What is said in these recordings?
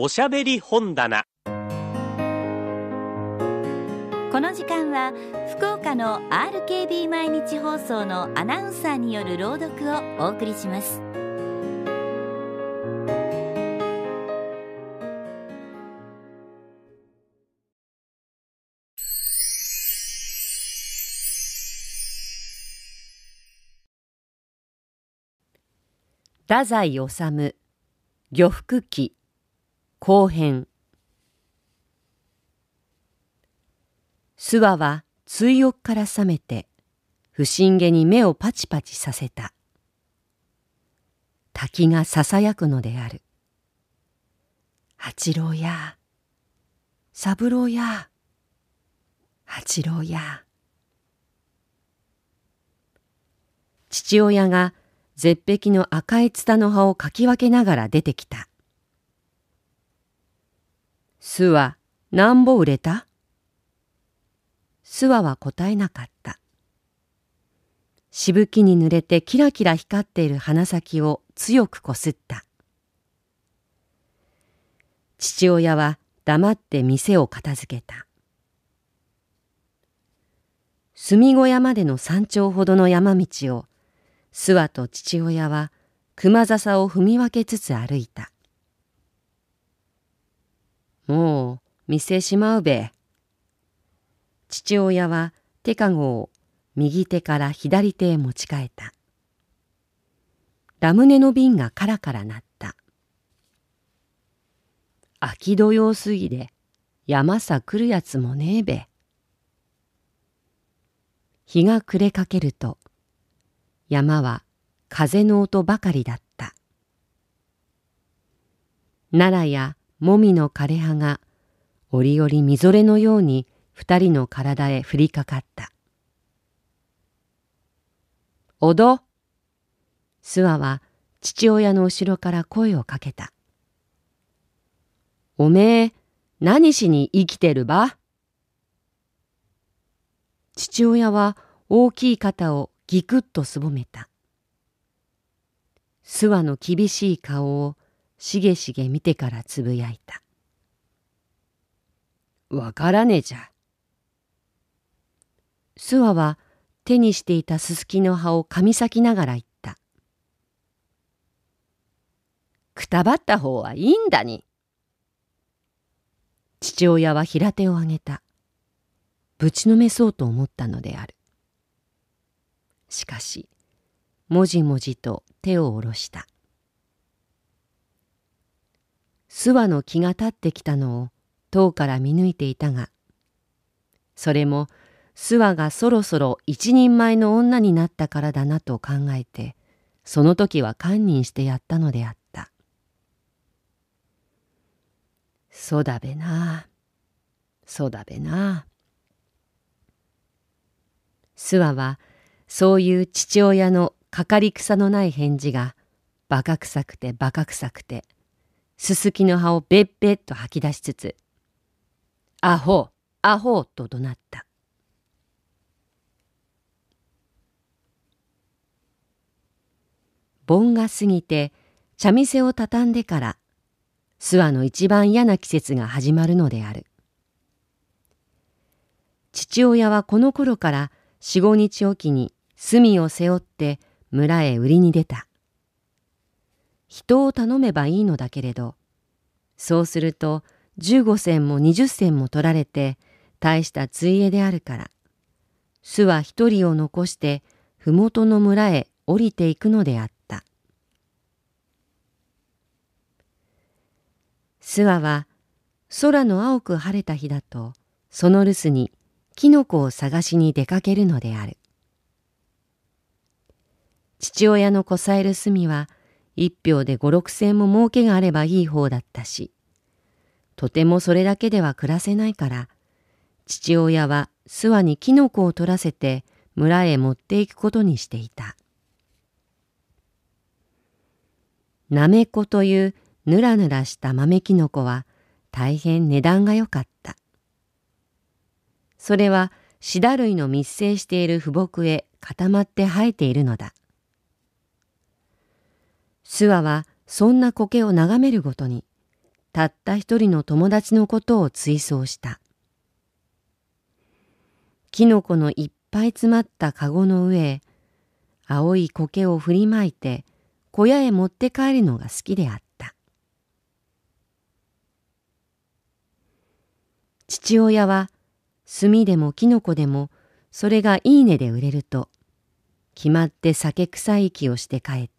おしゃべり本棚。この時間は福岡の RKB 毎日放送のアナウンサーによる朗読をお送りします。太宰治漁服記後編。諏訪は追憶から覚めて不審げに目をパチパチさせた。滝がささやくのである。八郎や三郎や八郎や父親が絶壁の赤いツタの葉をかき分けながら出てきた。巣は何ぼ売れた諏訪は答えなかった。しぶきに濡れてキラキラ光っている鼻先を強くこすった。父親は黙って店を片付けた。住小屋までの山頂ほどの山道を諏訪と父親は熊笹を踏み分けつつ歩いた。もう店しまうべ。父親は手かごを右手から左手へ持ち替えた。ラムネの瓶がカラカラ鳴った。秋土用すぎで山さ来るやつもねえべ。日が暮れかけると山は風の音ばかりだった。奈良やもみの枯葉が折々みぞれのように二人の体へ降りかかった。おど諏訪は父親の後ろから声をかけた。おめえ、何しに生きてるば？父親は大きい肩をぎくっとすぼめた。諏訪の厳しい顔をしげしげ見てからつぶやいた。わからねえじゃ。諏訪は手にしていたすすきの葉を噛み裂きながら言った。くたばった方はいいんだに。父親は平手を上げた。ぶちのめそうと思ったのである。しかしもじもじと手を下ろした諏訪の気が立ってきたのを遠から見抜いていたがそれも諏訪がそろそろ一人前の女になったからだなと考えてその時は堪忍してやったのであった。そうだべな。そうだべな。諏訪はそういう父親のかかり草のない返事がバカ臭くてバカ臭くてすすきの葉をべっべっと吐き出しつつ「アホアホ」と怒鳴った。盆が過ぎて茶店を畳んでから諏訪の一番嫌な季節が始まるのである。父親はこの頃から四五日おきに炭を背負って村へ売りに出た。人を頼めばいいのだけれど、そうすると15銭も20銭も取られて大したついえであるから、巣は一人を残して麓の村へ降りていくのであった。諏訪は空の青く晴れた日だとその留守にキノコを探しに出かけるのである。父親のこさえる炭は一票で五六千も儲けがあればいい方だったし、とてもそれだけでは暮らせないから、父親は諏訪にキノコを取らせて村へ持っていくことにしていた。なめこというぬらぬらした豆きのこは大変値段が良かった。それはシダ類の密生している腐木へ固まって生えているのだ。諏訪はそんな苔を眺めるごとにたった一人の友達のことを追想した。キノコのいっぱい詰まったかごの上へ青い苔を振りまいて小屋へ持って帰るのが好きであった。父親は炭でもキノコでもそれがいいねで売れると決まって酒臭い息をして帰った。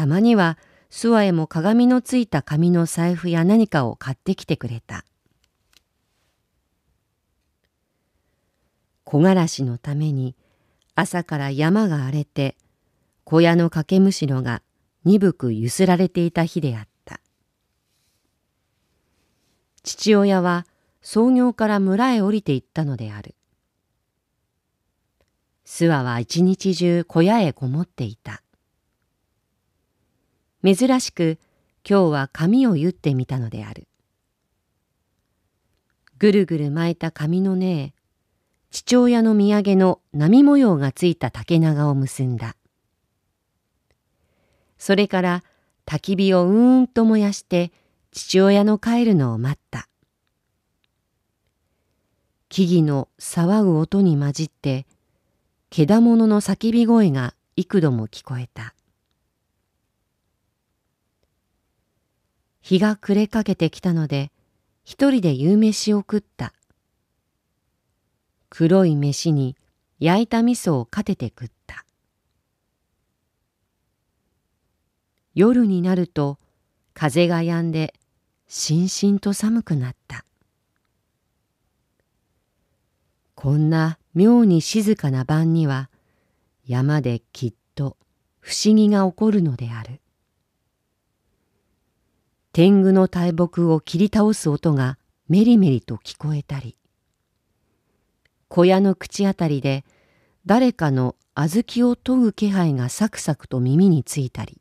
たまには諏訪へも鏡のついた紙の財布や何かを買ってきてくれた。木枯らしのために朝から山が荒れて小屋の掛けむしろが鈍くゆすられていた日であった。父親は創業から村へ降りて行ったのである。諏訪は一日中小屋へこもっていた。珍しく今日は髪を結ってみたのである。ぐるぐる巻いた髪の根へ父親の土産の波模様がついた竹長を結んだ。それから焚き火をうーんと燃やして父親の帰るのを待った。木々の騒ぐ音に混じってけだものの叫び声が幾度も聞こえた。日が暮れかけてきたので一人で夕飯を食った。黒い飯に焼いた味噌をかてて食った。夜になると風が止んでしんしんと寒くなった。こんな妙に静かな晩には山できっと不思議が起こるのである。天狗の大木を切り倒す音がメリメリと聞こえたり、小屋の口あたりで誰かの小豆を研ぐ気配がサクサクと耳についたり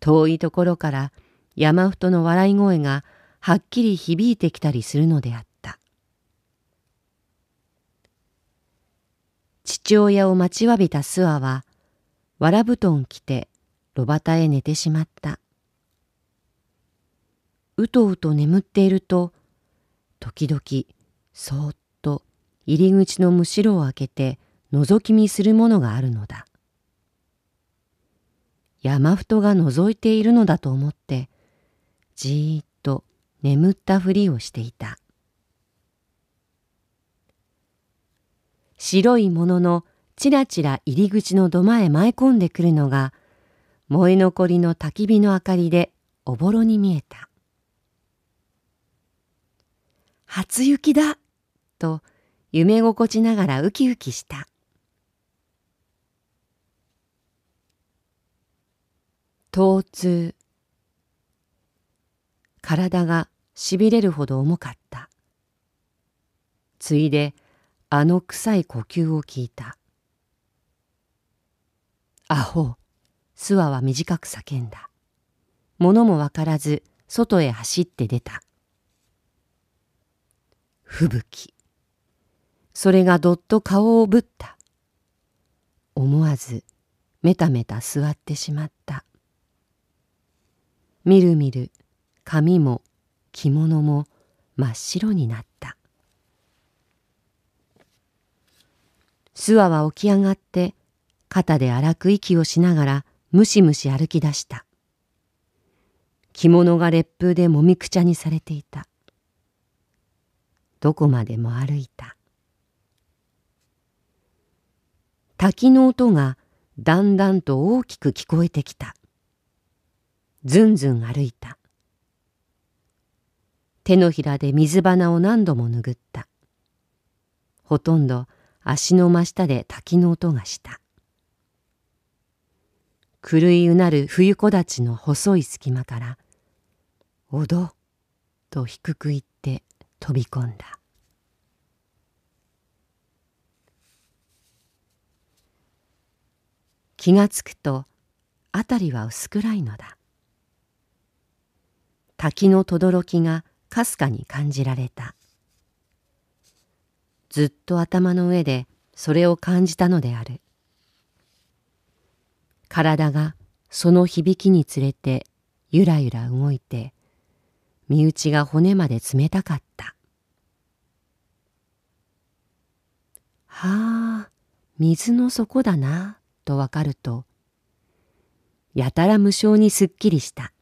遠いところから山太の笑い声がはっきり響いてきたりするのであった。父親を待ちわびた諏訪はわら布団着て炉端へ寝てしまった。うとうと眠っていると時々そーっ入り口のむしろを開けて覗き見するものがあるのだ。山太が覗いているのだと思ってじーっと眠ったふりをしていた。白いもののちらちら入り口の土間へ舞い込んでくるのが燃え残りの焚き火の明かりでおぼろに見えた。初雪だ。と夢心地ながらウキウキした。疼痛。体がしびれるほど重かった。ついであの臭い呼吸を聞いた。アホ。諏訪は短く叫んだ。物もわからず外へ走って出た。吹雪それがどっと顔をぶった。思わずメタメタ座ってしまった。みるみる髪も着物も真っ白になった。諏訪は起き上がって肩で荒く息をしながらむしむし歩き出した。着物が烈風でもみくちゃにされていた。どこまでも歩いた。滝の音がだんだんと大きく聞こえてきた。ずんずん歩いた。手のひらで水花を何度も拭った。ほとんど足の真下で滝の音がした。狂いうなる冬木立の細い隙間から「おど」と低く言って飛び込んだ。気がつくと辺りは薄暗いのだ。滝の轟がかすかに感じられた。ずっと頭の上でそれを感じたのである。体がその響きにつれてゆらゆら動いて身内が骨まで冷たかった。はあ水の底だなとわかるとやたら無性にすっきりした。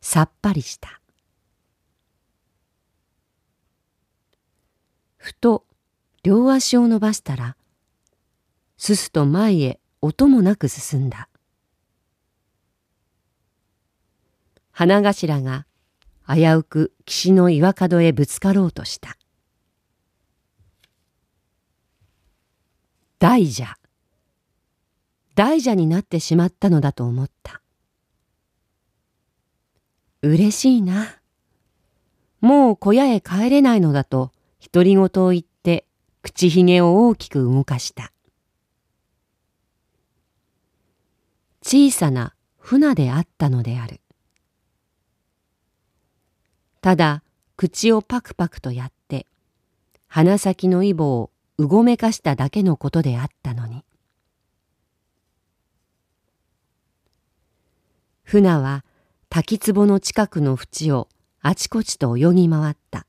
さっぱりした。ふと両足を伸ばしたらすすと前へ音もなく進んだ。花頭が危うく岸の岩角へぶつかろうとした。大蛇。大蛇になってしまったのだと思った。嬉しいな。もう小屋へ帰れないのだと独り言を言って口ひげを大きく動かした。小さな船であったのである。ただ口をパクパクとやって鼻先のイボをうごめかしただけのことであったのに。船は滝壺の近くの淵をあちこちと泳ぎ回った。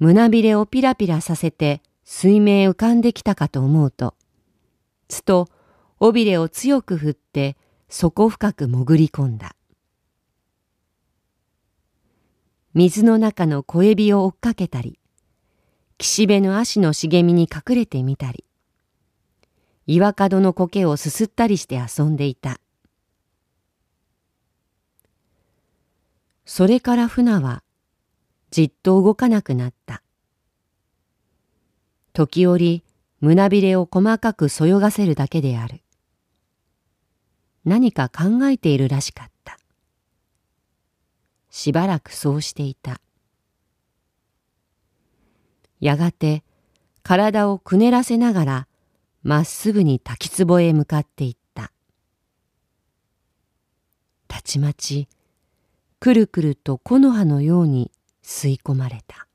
胸びれをピラピラさせて水面浮かんできたかと思うとつと尾びれを強く振って底深く潜り込んだ。水の中の小エビを追っかけたり岸辺の足の茂みに隠れてみたり岩角の苔をすすったりして遊んでいた。それから船はじっと動かなくなった。時折胸びれを細かくそよがせるだけである。何か考えているらしかった。しばらくそうしていた。やがて体をくねらせながらまっすぐに滝壺へ向かっていった。たちまちくるくると木の葉のように吸い込まれた。